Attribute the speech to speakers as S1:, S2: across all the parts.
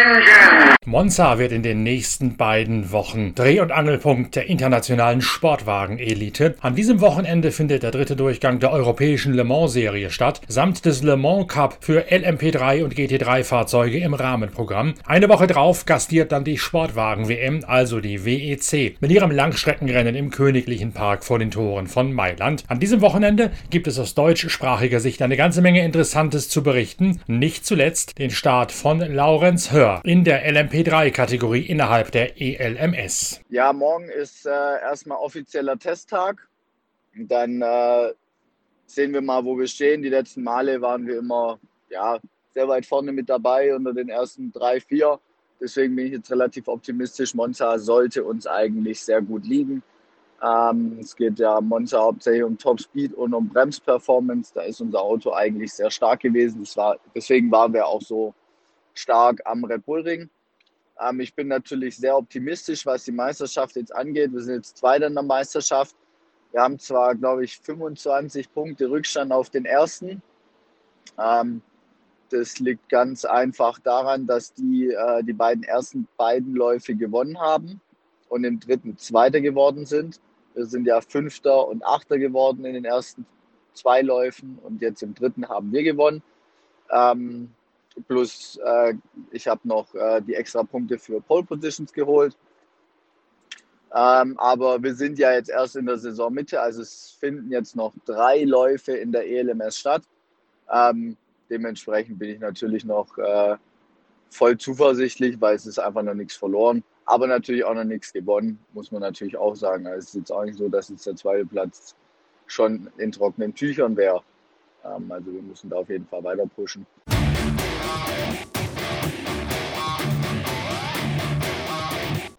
S1: engine
S2: Monza wird in den nächsten beiden Wochen Dreh- und Angelpunkt der internationalen Sportwagen-Elite. An diesem Wochenende findet der dritte Durchgang der europäischen Le Mans-Serie statt, samt des Le Mans Cup für LMP3 und GT3-Fahrzeuge im Rahmenprogramm. Eine Woche drauf gastiert dann die Sportwagen-WM, also die WEC, mit ihrem Langstreckenrennen im Königlichen Park vor den Toren von Mailand. An diesem Wochenende gibt es aus deutschsprachiger Sicht eine ganze Menge Interessantes zu berichten, nicht zuletzt den Start von Laurenz Hör in der LMP LMP3-Kategorie innerhalb der ELMS.
S3: Ja, morgen ist äh, erstmal offizieller Testtag. Dann äh, sehen wir mal, wo wir stehen. Die letzten Male waren wir immer ja, sehr weit vorne mit dabei unter den ersten drei, vier. Deswegen bin ich jetzt relativ optimistisch. Monza sollte uns eigentlich sehr gut liegen. Ähm, es geht ja Monza hauptsächlich um Top Speed und um Bremsperformance. Da ist unser Auto eigentlich sehr stark gewesen. War, deswegen waren wir auch so stark am Red Bull Ring. Ähm, ich bin natürlich sehr optimistisch, was die Meisterschaft jetzt angeht. Wir sind jetzt Zweiter in der Meisterschaft. Wir haben zwar, glaube ich, 25 Punkte Rückstand auf den ersten. Ähm, das liegt ganz einfach daran, dass die äh, die beiden ersten beiden Läufe gewonnen haben und im dritten Zweiter geworden sind. Wir sind ja Fünfter und Achter geworden in den ersten zwei Läufen und jetzt im dritten haben wir gewonnen. Ähm, Plus äh, ich habe noch äh, die extra Punkte für Pole Positions geholt. Ähm, aber wir sind ja jetzt erst in der Saisonmitte, also es finden jetzt noch drei Läufe in der ELMS statt. Ähm, dementsprechend bin ich natürlich noch äh, voll zuversichtlich, weil es ist einfach noch nichts verloren, aber natürlich auch noch nichts gewonnen, muss man natürlich auch sagen. Also es ist jetzt auch nicht so, dass jetzt der zweite Platz schon in trockenen Tüchern wäre. Ähm, also wir müssen da auf jeden Fall weiter pushen.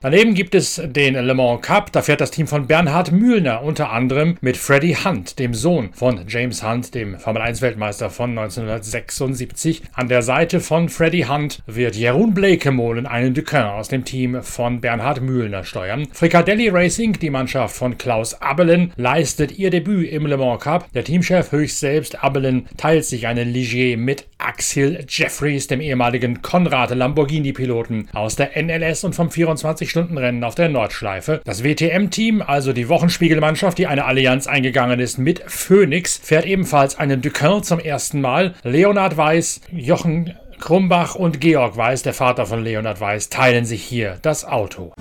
S2: Daneben gibt es den Le Mans Cup, da fährt das Team von Bernhard Mühlner unter anderem mit Freddie Hunt, dem Sohn von James Hunt, dem Formel 1 Weltmeister von 1976. An der Seite von Freddie Hunt wird Jeroen Blekemolen einen Duquin aus dem Team von Bernhard Mühlner steuern. Fricadelli Racing, die Mannschaft von Klaus Abelen, leistet ihr Debüt im Le Mans Cup. Der Teamchef höchst selbst Abelen teilt sich einen Ligier mit Axel Jeffries, dem ehemaligen Konrad Lamborghini-Piloten aus der NLS und vom 24 24-Stunden-Rennen auf der Nordschleife. Das WTM-Team, also die Wochenspiegelmannschaft, die eine Allianz eingegangen ist mit Phoenix, fährt ebenfalls einen Duquin zum ersten Mal. Leonhard Weiß, Jochen Krumbach und Georg Weiß, der Vater von Leonhard Weiß, teilen sich hier das Auto.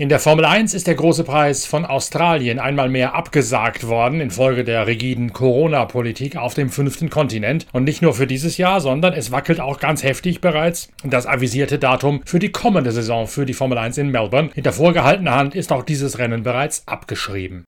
S2: In der Formel 1 ist der große Preis von Australien einmal mehr abgesagt worden infolge der rigiden Corona-Politik auf dem fünften Kontinent. Und nicht nur für dieses Jahr, sondern es wackelt auch ganz heftig bereits das avisierte Datum für die kommende Saison für die Formel 1 in Melbourne. Hinter vorgehaltener Hand ist auch dieses Rennen bereits abgeschrieben.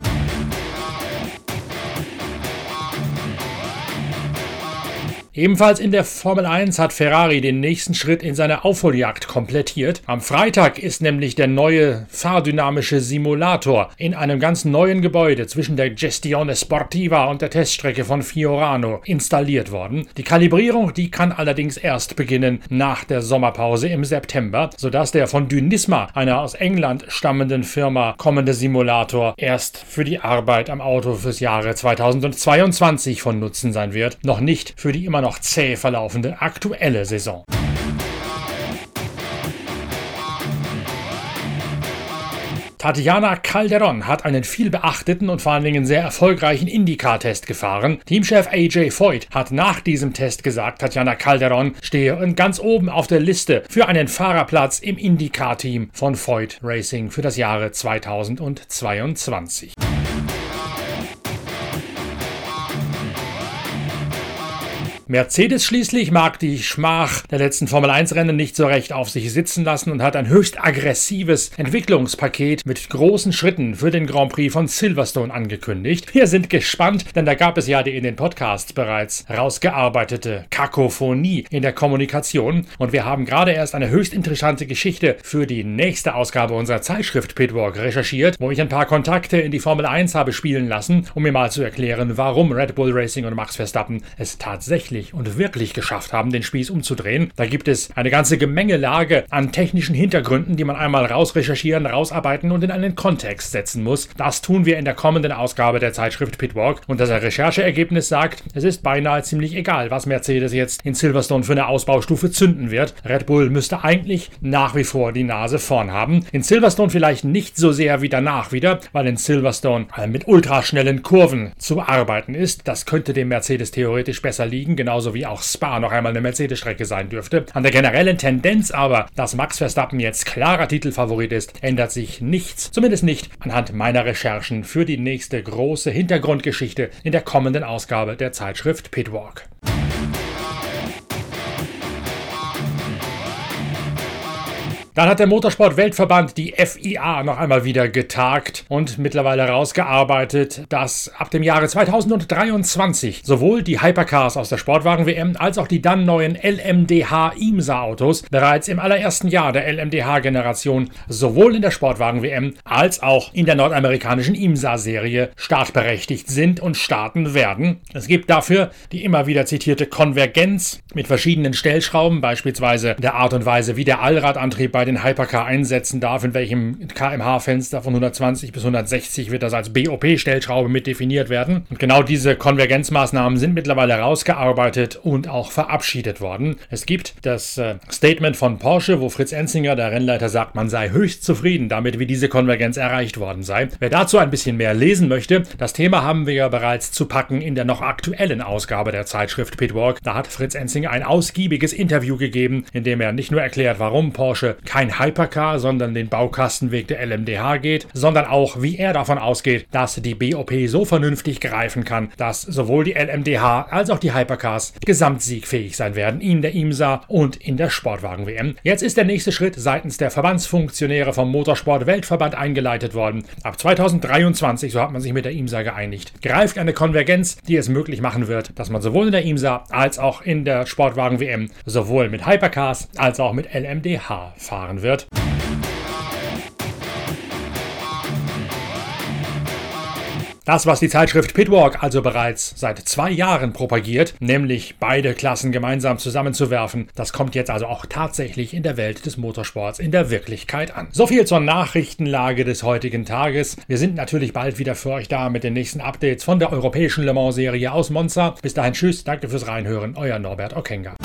S2: Ebenfalls in der Formel 1 hat Ferrari den nächsten Schritt in seiner Aufholjagd komplettiert. Am Freitag ist nämlich der neue fahrdynamische Simulator in einem ganz neuen Gebäude zwischen der Gestione Sportiva und der Teststrecke von Fiorano installiert worden. Die Kalibrierung, die kann allerdings erst beginnen nach der Sommerpause im September, sodass der von Dynisma, einer aus England stammenden Firma, kommende Simulator erst für die Arbeit am Auto fürs Jahre 2022 von Nutzen sein wird, noch nicht für die immer noch zäh verlaufende aktuelle Saison. Tatjana Calderon hat einen viel beachteten und vor allen Dingen sehr erfolgreichen IndyCar-Test gefahren. Teamchef AJ Foyt hat nach diesem Test gesagt, Tatjana Calderon stehe ganz oben auf der Liste für einen Fahrerplatz im IndyCar-Team von Foyt Racing für das Jahre 2022. Mercedes schließlich mag die Schmach der letzten Formel 1 Rennen nicht so recht auf sich sitzen lassen und hat ein höchst aggressives Entwicklungspaket mit großen Schritten für den Grand Prix von Silverstone angekündigt. Wir sind gespannt, denn da gab es ja die in den Podcasts bereits rausgearbeitete Kakophonie in der Kommunikation und wir haben gerade erst eine höchst interessante Geschichte für die nächste Ausgabe unserer Zeitschrift Pitwalk recherchiert, wo ich ein paar Kontakte in die Formel 1 habe spielen lassen, um mir mal zu erklären, warum Red Bull Racing und Max Verstappen es tatsächlich tatsächlich und wirklich geschafft haben, den Spieß umzudrehen. Da gibt es eine ganze Gemengelage an technischen Hintergründen, die man einmal rausrecherchieren, rausarbeiten und in einen Kontext setzen muss. Das tun wir in der kommenden Ausgabe der Zeitschrift Pitwalk und das Rechercheergebnis sagt, es ist beinahe ziemlich egal, was Mercedes jetzt in Silverstone für eine Ausbaustufe zünden wird. Red Bull müsste eigentlich nach wie vor die Nase vorn haben. In Silverstone vielleicht nicht so sehr wie danach wieder, weil in Silverstone mit ultraschnellen Kurven zu arbeiten ist. Das könnte dem Mercedes theoretisch besser liegen, genauso wie auch Spa noch einmal eine Mercedes-Strecke sein dürfte. An der generellen Tendenz aber, dass Max Verstappen jetzt klarer Titelfavorit ist, ändert sich nichts. Zumindest nicht anhand meiner Recherchen für die nächste große Hintergrundgeschichte in der kommenden Ausgabe der Zeitschrift Pitwalk. Dann hat der Motorsport-Weltverband, die FIA, noch einmal wieder getagt und mittlerweile herausgearbeitet, dass ab dem Jahre 2023 sowohl die Hypercars aus der Sportwagen-WM als auch die dann neuen LMDH-IMSA-Autos bereits im allerersten Jahr der LMDH-Generation sowohl in der Sportwagen-WM als auch in der nordamerikanischen IMSA-Serie startberechtigt sind und starten werden. Es gibt dafür die immer wieder zitierte Konvergenz mit verschiedenen Stellschrauben, beispielsweise der Art und Weise, wie der Allradantrieb bei bei den Hypercar einsetzen darf, in welchem kmh-Fenster von 120 bis 160 wird das als BOP-Stellschraube mit definiert werden. Und genau diese Konvergenzmaßnahmen sind mittlerweile herausgearbeitet und auch verabschiedet worden. Es gibt das äh, Statement von Porsche, wo Fritz Enzinger, der Rennleiter, sagt, man sei höchst zufrieden damit, wie diese Konvergenz erreicht worden sei. Wer dazu ein bisschen mehr lesen möchte, das Thema haben wir ja bereits zu packen in der noch aktuellen Ausgabe der Zeitschrift Pitwalk. Da hat Fritz Enzinger ein ausgiebiges Interview gegeben, in dem er nicht nur erklärt, warum Porsche kein Hypercar, sondern den Baukastenweg der LMDH geht, sondern auch, wie er davon ausgeht, dass die BOP so vernünftig greifen kann, dass sowohl die LMDH als auch die Hypercars gesamtsiegfähig sein werden in der IMSA und in der Sportwagen-WM. Jetzt ist der nächste Schritt seitens der Verbandsfunktionäre vom Motorsport-Weltverband eingeleitet worden. Ab 2023, so hat man sich mit der IMSA geeinigt, greift eine Konvergenz, die es möglich machen wird, dass man sowohl in der IMSA als auch in der Sportwagen-WM sowohl mit Hypercars als auch mit LMDH fahren erfahren wird. Das, was die Zeitschrift Pitwalk also bereits seit zwei Jahren propagiert, nämlich beide Klassen gemeinsam zusammenzuwerfen, das kommt jetzt also auch tatsächlich in der Welt des Motorsports in der Wirklichkeit an. So viel zur Nachrichtenlage des heutigen Tages. Wir sind natürlich bald wieder für euch da mit den nächsten Updates von der europäischen Le Mans Serie aus Monza. Bis dahin tschüss, danke fürs Reinhören, euer Norbert Okenga.